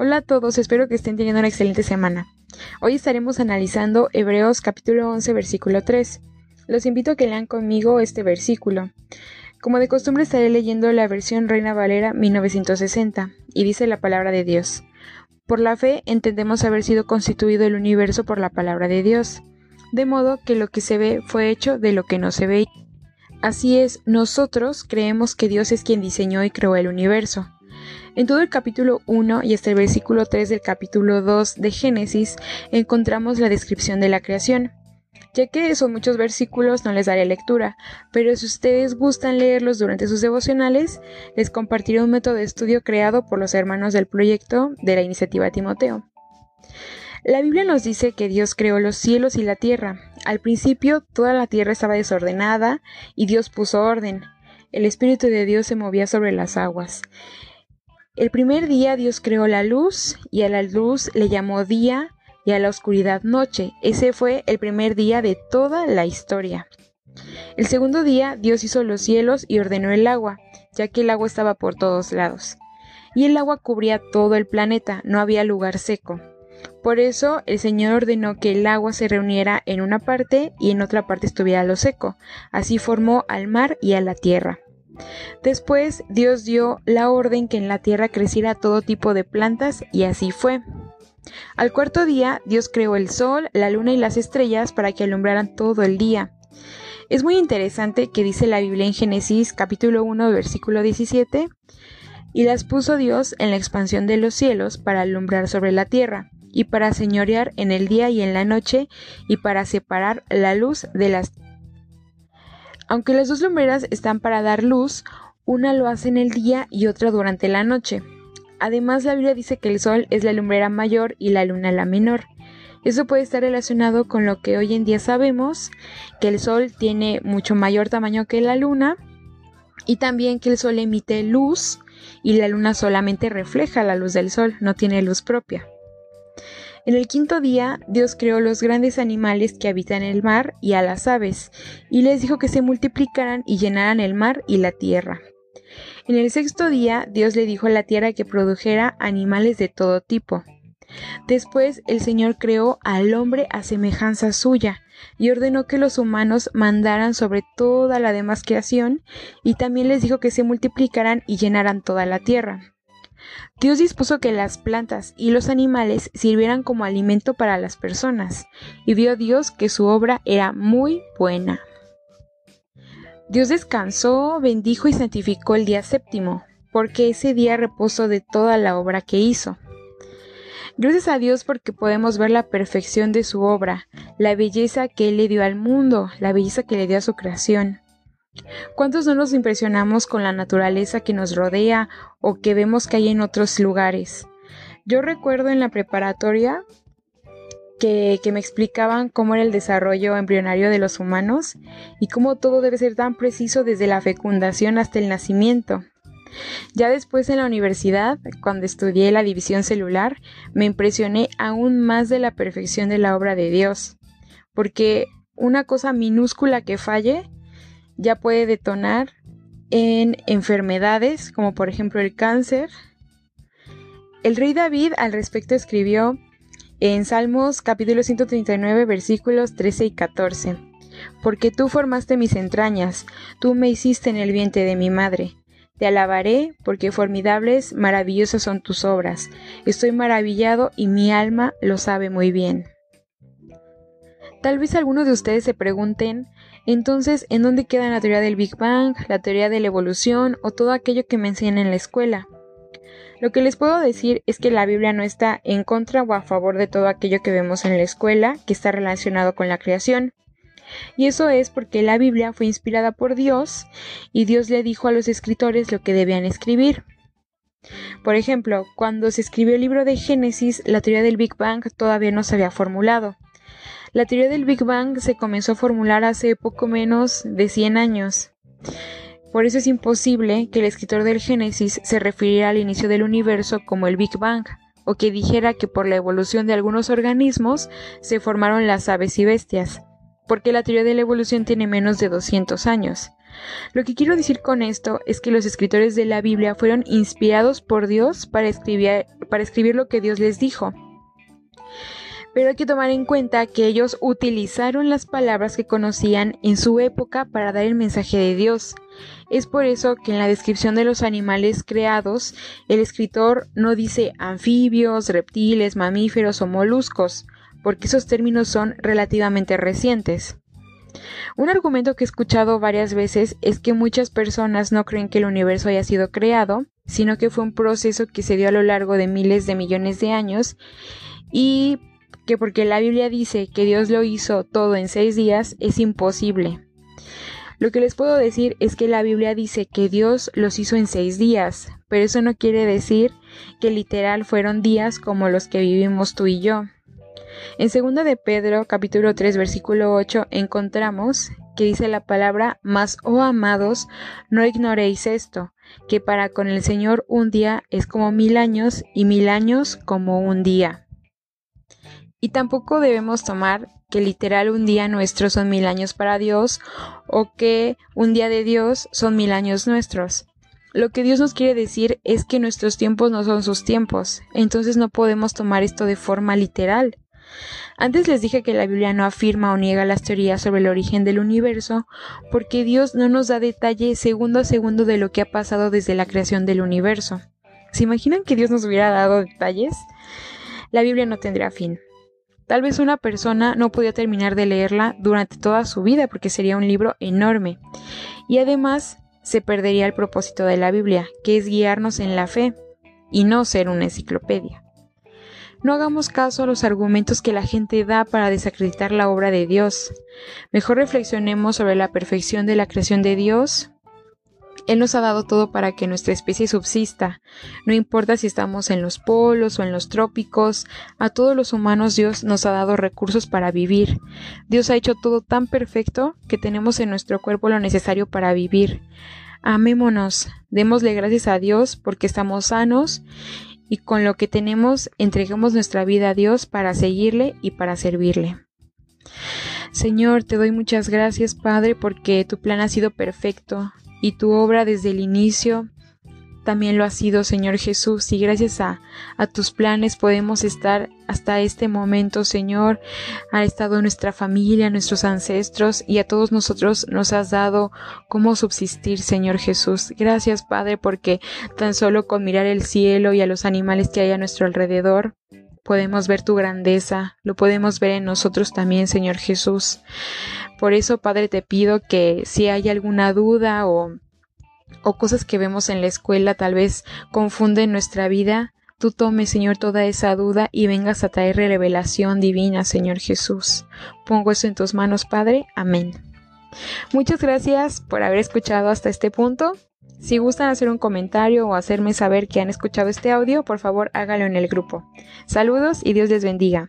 Hola a todos, espero que estén teniendo una excelente semana. Hoy estaremos analizando Hebreos capítulo 11 versículo 3. Los invito a que lean conmigo este versículo. Como de costumbre estaré leyendo la versión Reina Valera 1960 y dice la palabra de Dios. Por la fe entendemos haber sido constituido el universo por la palabra de Dios, de modo que lo que se ve fue hecho de lo que no se ve. Así es, nosotros creemos que Dios es quien diseñó y creó el universo. En todo el capítulo 1 y hasta el versículo 3 del capítulo 2 de Génesis encontramos la descripción de la creación. Ya que son muchos versículos no les daré lectura, pero si ustedes gustan leerlos durante sus devocionales, les compartiré un método de estudio creado por los hermanos del proyecto de la iniciativa Timoteo. La Biblia nos dice que Dios creó los cielos y la tierra. Al principio toda la tierra estaba desordenada y Dios puso orden. El Espíritu de Dios se movía sobre las aguas. El primer día Dios creó la luz y a la luz le llamó día y a la oscuridad noche. Ese fue el primer día de toda la historia. El segundo día Dios hizo los cielos y ordenó el agua, ya que el agua estaba por todos lados. Y el agua cubría todo el planeta, no había lugar seco. Por eso el Señor ordenó que el agua se reuniera en una parte y en otra parte estuviera lo seco. Así formó al mar y a la tierra. Después Dios dio la orden que en la tierra creciera todo tipo de plantas y así fue. Al cuarto día Dios creó el sol, la luna y las estrellas para que alumbraran todo el día. Es muy interesante que dice la Biblia en Génesis capítulo 1 versículo 17, y las puso Dios en la expansión de los cielos para alumbrar sobre la tierra, y para señorear en el día y en la noche, y para separar la luz de las aunque las dos lumbreras están para dar luz, una lo hace en el día y otra durante la noche. Además, la Biblia dice que el sol es la lumbrera mayor y la luna la menor. Eso puede estar relacionado con lo que hoy en día sabemos, que el sol tiene mucho mayor tamaño que la luna y también que el sol emite luz y la luna solamente refleja la luz del sol, no tiene luz propia. En el quinto día, Dios creó los grandes animales que habitan el mar y a las aves, y les dijo que se multiplicaran y llenaran el mar y la tierra. En el sexto día, Dios le dijo a la tierra que produjera animales de todo tipo. Después el Señor creó al hombre a semejanza suya, y ordenó que los humanos mandaran sobre toda la demás creación, y también les dijo que se multiplicaran y llenaran toda la tierra. Dios dispuso que las plantas y los animales sirvieran como alimento para las personas, y vio Dios que su obra era muy buena. Dios descansó, bendijo y santificó el día séptimo, porque ese día reposó de toda la obra que hizo. Gracias a Dios porque podemos ver la perfección de su obra, la belleza que Él le dio al mundo, la belleza que le dio a su creación. ¿Cuántos no nos impresionamos con la naturaleza que nos rodea o que vemos que hay en otros lugares? Yo recuerdo en la preparatoria que, me explicaban cómo era el desarrollo embrionario de los humanos y cómo todo debe ser tan preciso desde la fecundación hasta el nacimiento. Ya después en la universidad, cuando estudié la división celular, me impresioné aún más de la perfección de la obra de Dios, porque una cosa minúscula que falle ya puede detonar en enfermedades como por ejemplo el cáncer. El rey David al respecto escribió en Salmos capítulo 139 versículos 13 y 14, Porque tú formaste mis entrañas, tú me hiciste en el vientre de mi madre. Te alabaré porque formidables, maravillosas son tus obras. Estoy maravillado y mi alma lo sabe muy bien. Tal vez algunos de ustedes se pregunten, entonces, ¿en dónde queda la teoría del Big Bang, la teoría de la evolución o todo aquello que me enseñan en la escuela? Lo que les puedo decir es que la Biblia no está en contra o a favor de todo aquello que vemos en la escuela que está relacionado con la creación. Y eso es porque la Biblia fue inspirada por Dios y Dios le dijo a los escritores lo que debían escribir. Por ejemplo, cuando se escribió el libro de Génesis, la teoría del Big Bang todavía no se había formulado. La teoría del Big Bang se comenzó a formular hace poco menos de 100 años. Por eso es imposible que el escritor del Génesis se refiriera al inicio del universo como el Big Bang, o que dijera que por la evolución de algunos organismos se formaron las aves y bestias, porque la teoría de la evolución tiene menos de 200 años. Lo que quiero decir con esto es que los escritores de la Biblia fueron inspirados por Dios para escribir, para escribir lo que Dios les dijo. Pero hay que tomar en cuenta que ellos utilizaron las palabras que conocían en su época para dar el mensaje de Dios. Es por eso que en la descripción de los animales creados, el escritor no dice anfibios, reptiles, mamíferos o moluscos, porque esos términos son relativamente recientes. Un argumento que he escuchado varias veces es que muchas personas no creen que el universo haya sido creado, sino que fue un proceso que se dio a lo largo de miles de millones de años y que porque la Biblia dice que Dios lo hizo todo en seis días es imposible. Lo que les puedo decir es que la Biblia dice que Dios los hizo en seis días, pero eso no quiere decir que literal fueron días como los que vivimos tú y yo. En 2 de Pedro, capítulo 3, versículo 8, encontramos que dice la palabra, mas, oh amados, no ignoréis esto, que para con el Señor un día es como mil años y mil años como un día. Y tampoco debemos tomar que literal un día nuestro son mil años para Dios o que un día de Dios son mil años nuestros. Lo que Dios nos quiere decir es que nuestros tiempos no son sus tiempos, entonces no podemos tomar esto de forma literal. Antes les dije que la Biblia no afirma o niega las teorías sobre el origen del universo, porque Dios no nos da detalle segundo a segundo de lo que ha pasado desde la creación del universo. ¿Se imaginan que Dios nos hubiera dado detalles? La Biblia no tendría fin. Tal vez una persona no podía terminar de leerla durante toda su vida porque sería un libro enorme. Y además se perdería el propósito de la Biblia, que es guiarnos en la fe y no ser una enciclopedia. No hagamos caso a los argumentos que la gente da para desacreditar la obra de Dios. Mejor reflexionemos sobre la perfección de la creación de Dios. Él nos ha dado todo para que nuestra especie subsista. No importa si estamos en los polos o en los trópicos, a todos los humanos Dios nos ha dado recursos para vivir. Dios ha hecho todo tan perfecto que tenemos en nuestro cuerpo lo necesario para vivir. Amémonos, démosle gracias a Dios porque estamos sanos y con lo que tenemos entreguemos nuestra vida a Dios para seguirle y para servirle. Señor, te doy muchas gracias, Padre, porque tu plan ha sido perfecto y tu obra desde el inicio también lo ha sido, Señor Jesús, y gracias a, a, tus planes podemos estar hasta este momento, Señor. Ha estado nuestra familia, nuestros ancestros, y a todos nosotros nos has dado cómo subsistir, Señor Jesús. Gracias, Padre, porque tan solo con mirar el cielo y a los animales que hay a nuestro alrededor, podemos ver tu grandeza, lo podemos ver en nosotros también, Señor Jesús. Por eso, Padre, te pido que si hay alguna duda o o cosas que vemos en la escuela tal vez confunden nuestra vida, tú tomes, Señor, toda esa duda y vengas a traer revelación divina, Señor Jesús. Pongo eso en tus manos, Padre. Amén. Muchas gracias por haber escuchado hasta este punto. Si gustan hacer un comentario o hacerme saber que han escuchado este audio, por favor hágalo en el grupo. Saludos y Dios les bendiga.